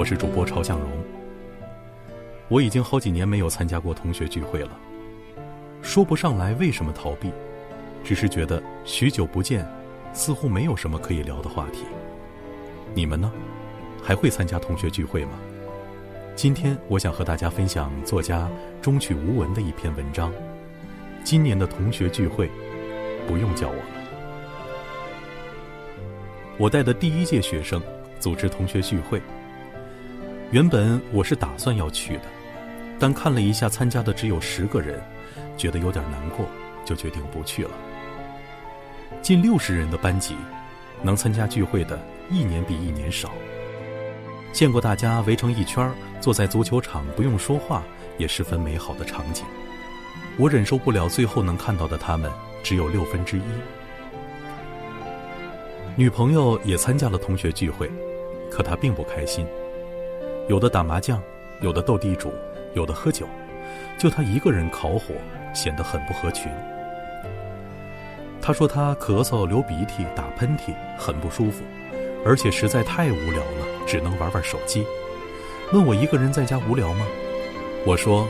我是主播朝向荣。我已经好几年没有参加过同学聚会了，说不上来为什么逃避，只是觉得许久不见，似乎没有什么可以聊的话题。你们呢？还会参加同学聚会吗？今天我想和大家分享作家中曲无闻的一篇文章。今年的同学聚会，不用叫我了。我带的第一届学生组织同学聚会。原本我是打算要去的，但看了一下参加的只有十个人，觉得有点难过，就决定不去了。近六十人的班级，能参加聚会的一年比一年少。见过大家围成一圈坐在足球场不用说话也十分美好的场景，我忍受不了最后能看到的他们只有六分之一。女朋友也参加了同学聚会，可她并不开心。有的打麻将，有的斗地主，有的喝酒，就他一个人烤火，显得很不合群。他说他咳嗽、流鼻涕、打喷嚏，很不舒服，而且实在太无聊了，只能玩玩手机。问我一个人在家无聊吗？我说，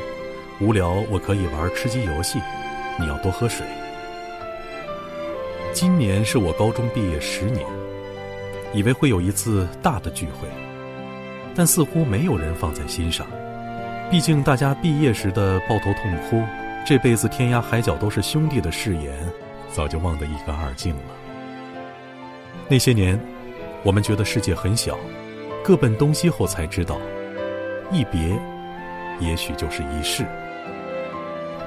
无聊我可以玩吃鸡游戏，你要多喝水。今年是我高中毕业十年，以为会有一次大的聚会。但似乎没有人放在心上，毕竟大家毕业时的抱头痛哭，这辈子天涯海角都是兄弟的誓言，早就忘得一干二净了。那些年，我们觉得世界很小，各奔东西后才知道，一别，也许就是一世。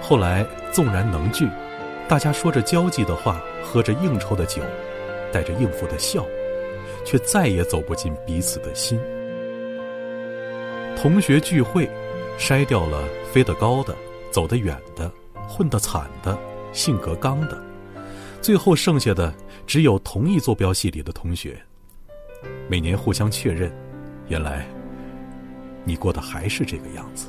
后来纵然能聚，大家说着交际的话，喝着应酬的酒，带着应付的笑，却再也走不进彼此的心。同学聚会，筛掉了飞得高的、走得远的、混得惨的、性格刚的，最后剩下的只有同一坐标系里的同学。每年互相确认，原来你过的还是这个样子。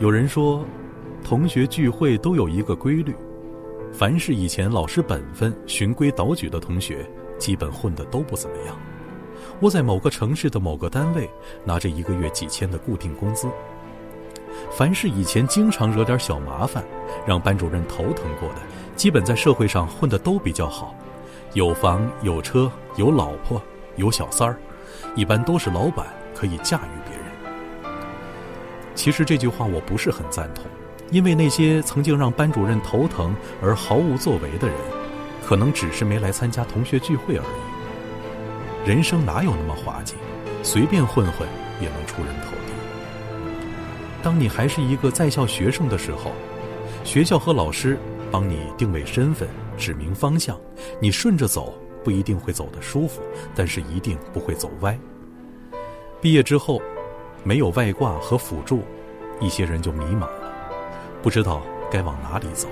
有人说，同学聚会都有一个规律：凡是以前老实本分、循规蹈矩的同学。基本混得都不怎么样，窝在某个城市的某个单位，拿着一个月几千的固定工资。凡是以前经常惹点小麻烦，让班主任头疼过的，基本在社会上混得都比较好，有房有车有老婆有小三儿，一般都是老板可以驾驭别人。其实这句话我不是很赞同，因为那些曾经让班主任头疼而毫无作为的人。可能只是没来参加同学聚会而已。人生哪有那么滑稽？随便混混也能出人头地。当你还是一个在校学生的时候，学校和老师帮你定位身份、指明方向，你顺着走不一定会走得舒服，但是一定不会走歪。毕业之后，没有外挂和辅助，一些人就迷茫了，不知道该往哪里走，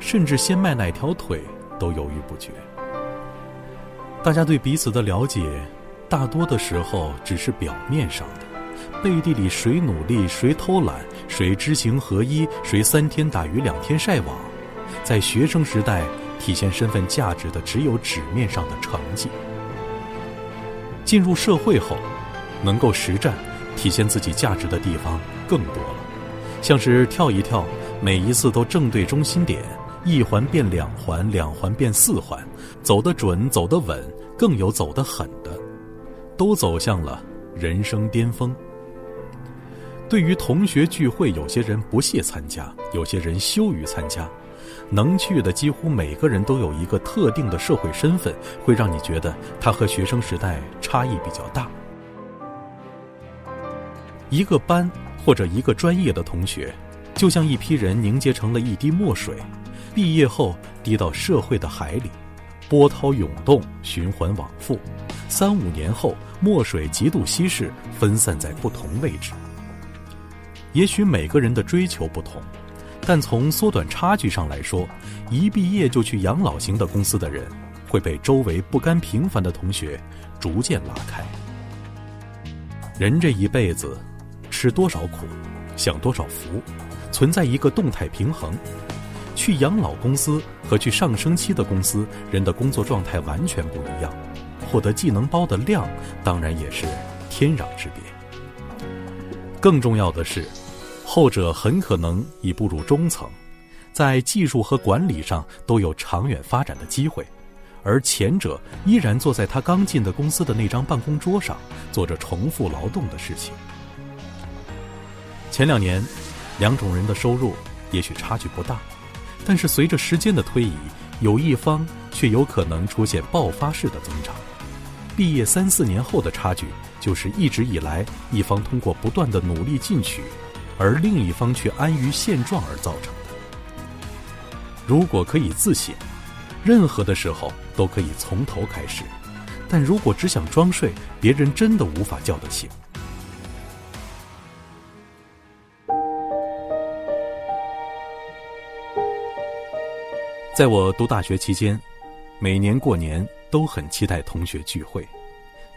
甚至先迈哪条腿。都犹豫不决。大家对彼此的了解，大多的时候只是表面上的，背地里谁努力，谁偷懒，谁知行合一，谁三天打鱼两天晒网。在学生时代，体现身份价值的只有纸面上的成绩。进入社会后，能够实战体现自己价值的地方更多了，像是跳一跳，每一次都正对中心点。一环变两环，两环变四环，走得准，走得稳，更有走得狠的，都走向了人生巅峰。对于同学聚会，有些人不屑参加，有些人羞于参加。能去的，几乎每个人都有一个特定的社会身份，会让你觉得他和学生时代差异比较大。一个班或者一个专业的同学，就像一批人凝结成了一滴墨水。毕业后滴到社会的海里，波涛涌动，循环往复。三五年后，墨水极度稀释，分散在不同位置。也许每个人的追求不同，但从缩短差距上来说，一毕业就去养老型的公司的人，会被周围不甘平凡的同学逐渐拉开。人这一辈子，吃多少苦，享多少福，存在一个动态平衡。去养老公司和去上升期的公司，人的工作状态完全不一样，获得技能包的量当然也是天壤之别。更重要的是，后者很可能已步入中层，在技术和管理上都有长远发展的机会，而前者依然坐在他刚进的公司的那张办公桌上，做着重复劳动的事情。前两年，两种人的收入也许差距不大，但是随着时间的推移，有一方却有可能出现爆发式的增长。毕业三四年后的差距，就是一直以来一方通过不断的努力进取，而另一方却安于现状而造成的。如果可以自省，任何的时候都可以从头开始；但如果只想装睡，别人真的无法叫得醒。在我读大学期间，每年过年都很期待同学聚会，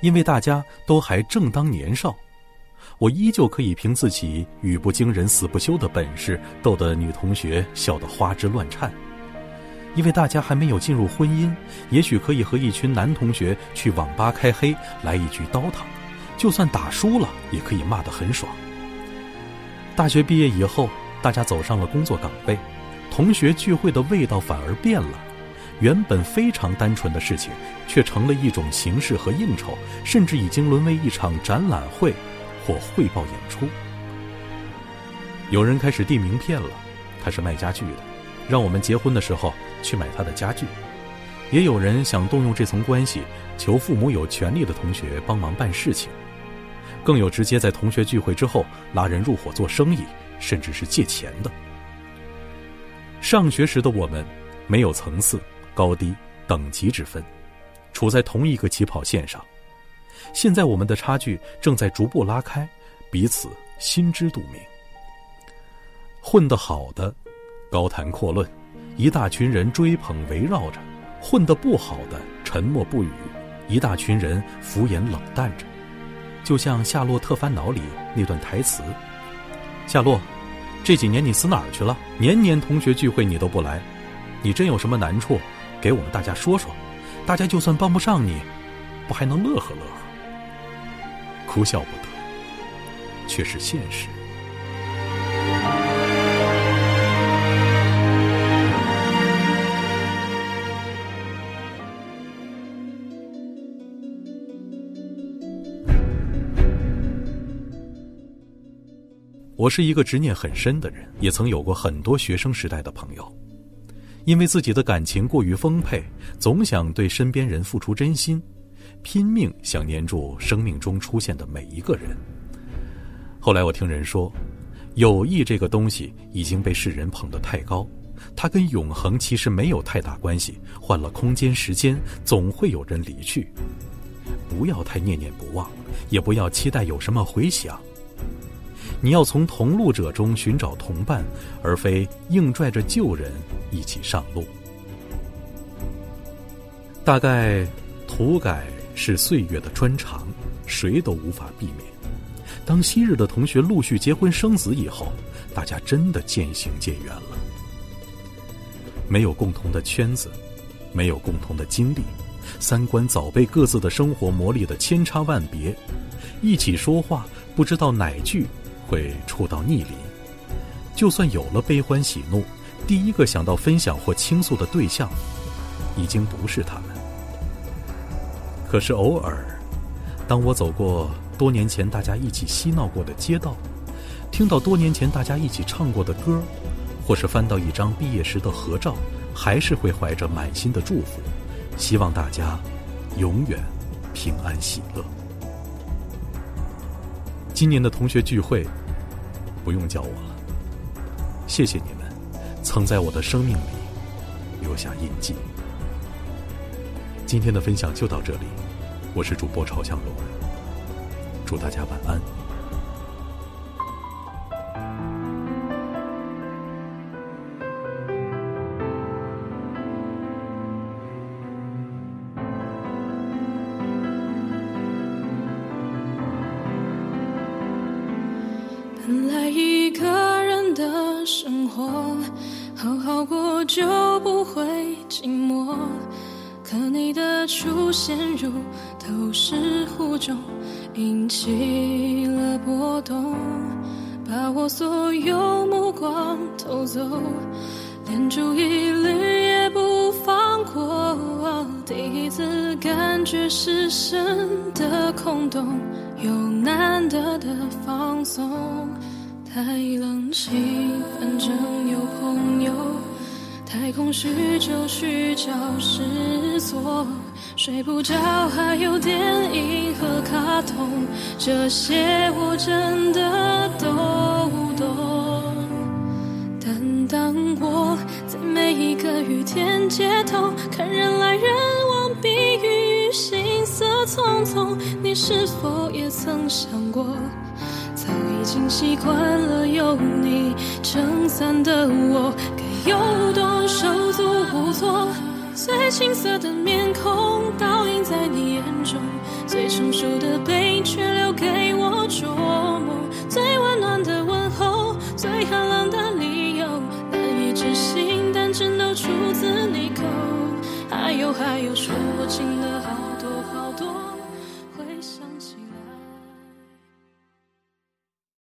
因为大家都还正当年少，我依旧可以凭自己语不惊人死不休的本事，逗得女同学笑得花枝乱颤。因为大家还没有进入婚姻，也许可以和一群男同学去网吧开黑，来一局刀塔，就算打输了，也可以骂得很爽。大学毕业以后，大家走上了工作岗位。同学聚会的味道反而变了，原本非常单纯的事情，却成了一种形式和应酬，甚至已经沦为一场展览会或汇报演出。有人开始递名片了，他是卖家具的，让我们结婚的时候去买他的家具；也有人想动用这层关系，求父母有权利的同学帮忙办事情；更有直接在同学聚会之后拉人入伙做生意，甚至是借钱的。上学时的我们，没有层次、高低、等级之分，处在同一个起跑线上。现在我们的差距正在逐步拉开，彼此心知肚明。混得好的，高谈阔论，一大群人追捧围绕着；混得不好的，沉默不语，一大群人敷衍冷淡着。就像《夏洛特烦恼》里那段台词：“夏洛。”这几年你死哪儿去了？年年同学聚会你都不来，你真有什么难处，给我们大家说说，大家就算帮不上你，不还能乐呵乐呵？哭笑不得，却是现实。我是一个执念很深的人，也曾有过很多学生时代的朋友，因为自己的感情过于丰沛，总想对身边人付出真心，拼命想黏住生命中出现的每一个人。后来我听人说，友谊这个东西已经被世人捧得太高，它跟永恒其实没有太大关系，换了空间时间，总会有人离去。不要太念念不忘，也不要期待有什么回响。你要从同路者中寻找同伴，而非硬拽着旧人一起上路。大概土改是岁月的专长，谁都无法避免。当昔日的同学陆续结婚生子以后，大家真的渐行渐远了。没有共同的圈子，没有共同的经历，三观早被各自的生活磨砺的千差万别。一起说话，不知道哪句。会触到逆鳞，就算有了悲欢喜怒，第一个想到分享或倾诉的对象，已经不是他们。可是偶尔，当我走过多年前大家一起嬉闹过的街道，听到多年前大家一起唱过的歌，或是翻到一张毕业时的合照，还是会怀着满心的祝福，希望大家永远平安喜乐。今年的同学聚会，不用叫我了。谢谢你们，曾在我的生命里留下印记。今天的分享就到这里，我是主播朝向龙，祝大家晚安。我就不会寂寞。可你的出现如投石湖中，引起了波动，把我所有目光偷走，连注意力也不放过。第一次感觉失神的空洞，有难得的放松。太冷清，反正有朋友。太空虚，就虚焦失措，睡不着，还有电影和卡通，这些我真的都懂。但当我在每一个雨天街头，看人来人往，避雨行色匆匆，你是否也曾想过，早已经习惯了有你撑伞的我。有多手足无措，最青涩的面孔倒映在你眼中，最成熟的背影却留给我琢磨，最温暖的问候，最寒冷的理由，难以置信，但真都出自你口。还有还有，说不尽的好。